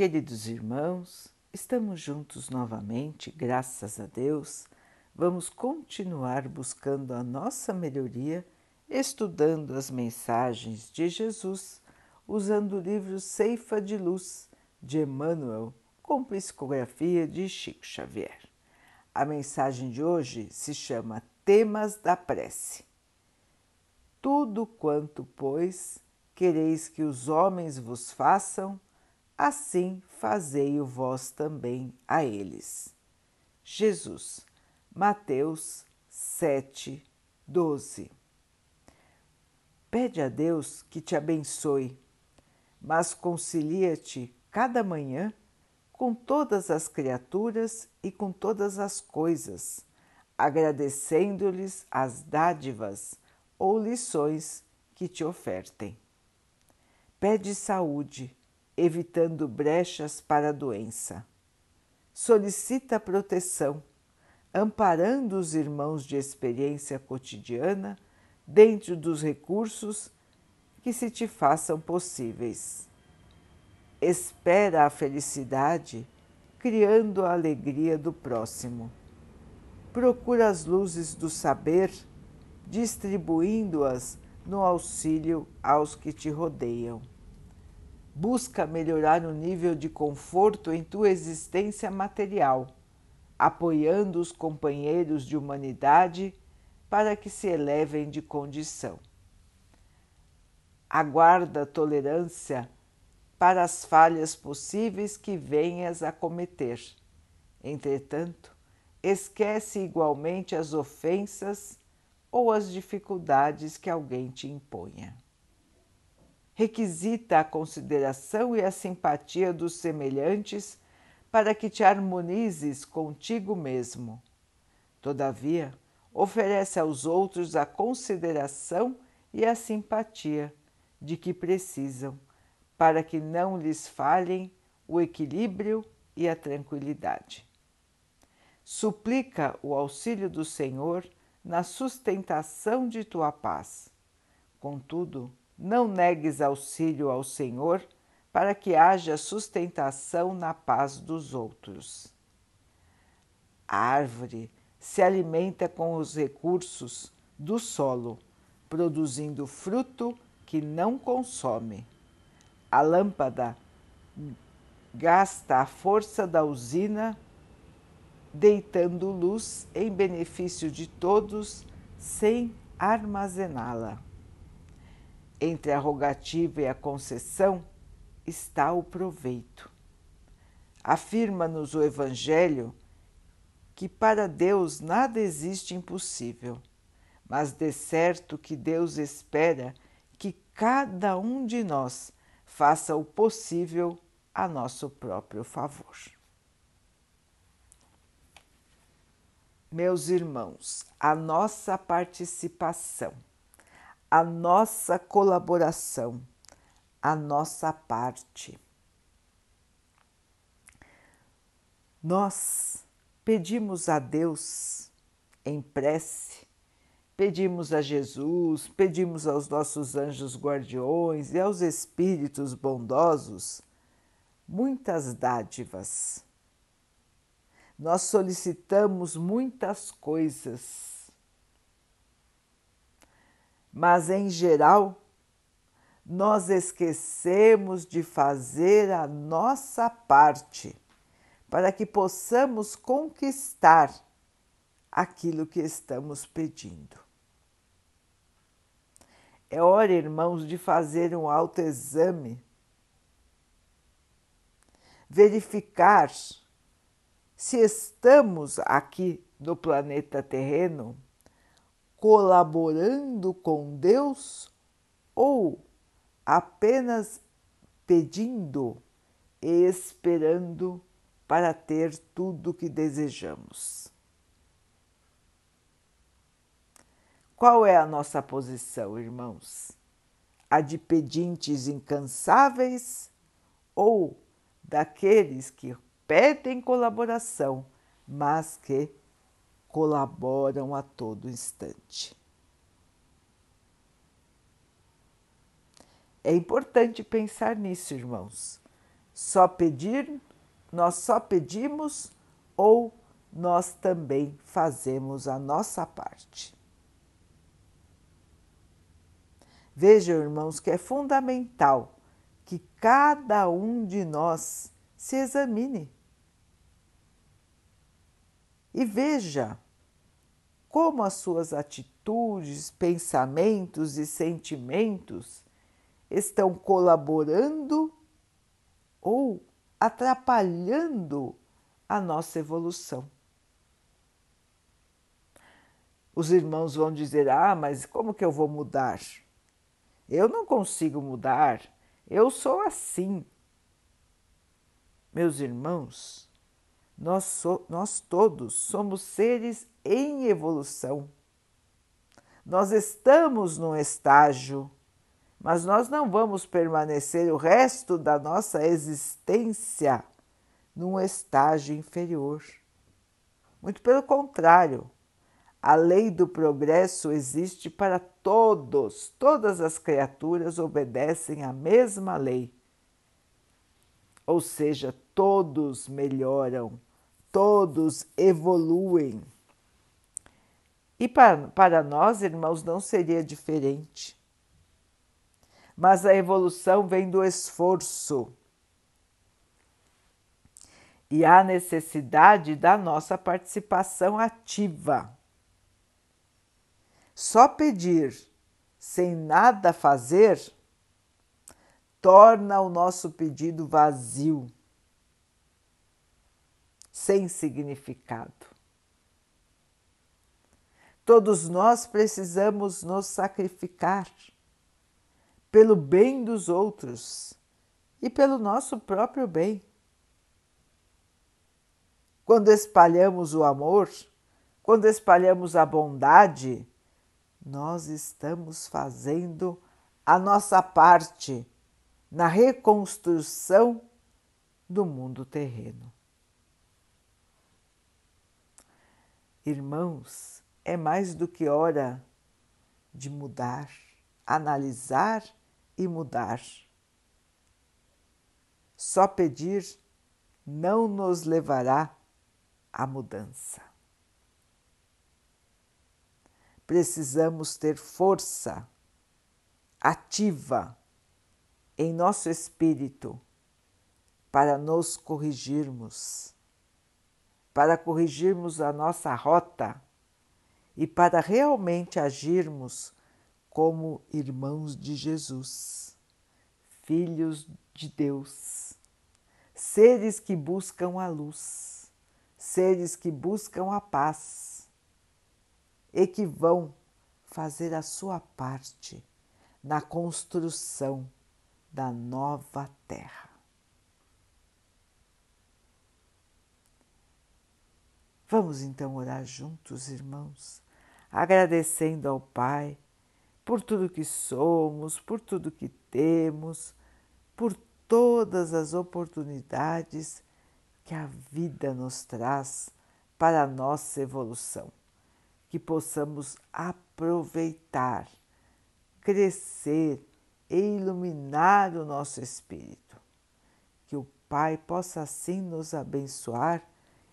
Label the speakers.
Speaker 1: Queridos irmãos, estamos juntos novamente, graças a Deus. Vamos continuar buscando a nossa melhoria, estudando as mensagens de Jesus, usando o livro Ceifa de Luz de Emmanuel, com psicografia de Chico Xavier. A mensagem de hoje se chama Temas da Prece. Tudo quanto, pois, quereis que os homens vos façam, assim fazei-o vós também a eles. Jesus, Mateus 7, 12. Pede a Deus que te abençoe, mas concilia-te cada manhã com todas as criaturas e com todas as coisas, agradecendo-lhes as dádivas ou lições que te ofertem. Pede saúde evitando brechas para a doença. Solicita proteção, amparando os irmãos de experiência cotidiana dentro dos recursos que se te façam possíveis. Espera a felicidade, criando a alegria do próximo. Procura as luzes do saber, distribuindo-as no auxílio aos que te rodeiam Busca melhorar o nível de conforto em tua existência material, apoiando os companheiros de humanidade para que se elevem de condição. Aguarda tolerância para as falhas possíveis que venhas a cometer. Entretanto, esquece igualmente as ofensas ou as dificuldades que alguém te imponha requisita a consideração e a simpatia dos semelhantes para que te harmonizes contigo mesmo. Todavia, oferece aos outros a consideração e a simpatia de que precisam, para que não lhes falhem o equilíbrio e a tranquilidade. Suplica o auxílio do Senhor na sustentação de tua paz. Contudo, não negues auxílio ao Senhor para que haja sustentação na paz dos outros. A árvore se alimenta com os recursos do solo, produzindo fruto que não consome. A lâmpada gasta a força da usina, deitando luz em benefício de todos sem armazená-la. Entre a rogativa e a concessão está o proveito. Afirma-nos o Evangelho que para Deus nada existe impossível, mas de certo que Deus espera que cada um de nós faça o possível a nosso próprio favor. Meus irmãos, a nossa participação a nossa colaboração, a nossa parte. Nós pedimos a Deus em prece, pedimos a Jesus, pedimos aos nossos anjos guardiões e aos espíritos bondosos muitas dádivas. Nós solicitamos muitas coisas mas em geral nós esquecemos de fazer a nossa parte para que possamos conquistar aquilo que estamos pedindo. É hora, irmãos, de fazer um autoexame, verificar se estamos aqui no planeta terreno colaborando com Deus ou apenas pedindo e esperando para ter tudo o que desejamos. Qual é a nossa posição, irmãos? A de pedintes incansáveis ou daqueles que pedem colaboração, mas que colaboram a todo instante. É importante pensar nisso, irmãos. Só pedir, nós só pedimos ou nós também fazemos a nossa parte. Vejam, irmãos, que é fundamental que cada um de nós se examine e veja como as suas atitudes, pensamentos e sentimentos estão colaborando ou atrapalhando a nossa evolução. Os irmãos vão dizer: Ah, mas como que eu vou mudar? Eu não consigo mudar, eu sou assim. Meus irmãos, nós, so, nós todos somos seres em evolução. Nós estamos num estágio, mas nós não vamos permanecer o resto da nossa existência num estágio inferior. Muito pelo contrário, a lei do progresso existe para todos, todas as criaturas obedecem à mesma lei. Ou seja, todos melhoram todos evoluem. E para, para nós, irmãos, não seria diferente. Mas a evolução vem do esforço. E há necessidade da nossa participação ativa. Só pedir sem nada fazer torna o nosso pedido vazio sem significado. Todos nós precisamos nos sacrificar pelo bem dos outros e pelo nosso próprio bem. Quando espalhamos o amor, quando espalhamos a bondade, nós estamos fazendo a nossa parte na reconstrução do mundo terreno. Irmãos, é mais do que hora de mudar, analisar e mudar. Só pedir não nos levará à mudança. Precisamos ter força ativa em nosso espírito para nos corrigirmos para corrigirmos a nossa rota e para realmente agirmos como irmãos de Jesus, filhos de Deus, seres que buscam a luz, seres que buscam a paz e que vão fazer a sua parte na construção da nova terra. Vamos então orar juntos, irmãos, agradecendo ao Pai por tudo que somos, por tudo que temos, por todas as oportunidades que a vida nos traz para a nossa evolução. Que possamos aproveitar, crescer e iluminar o nosso espírito. Que o Pai possa assim nos abençoar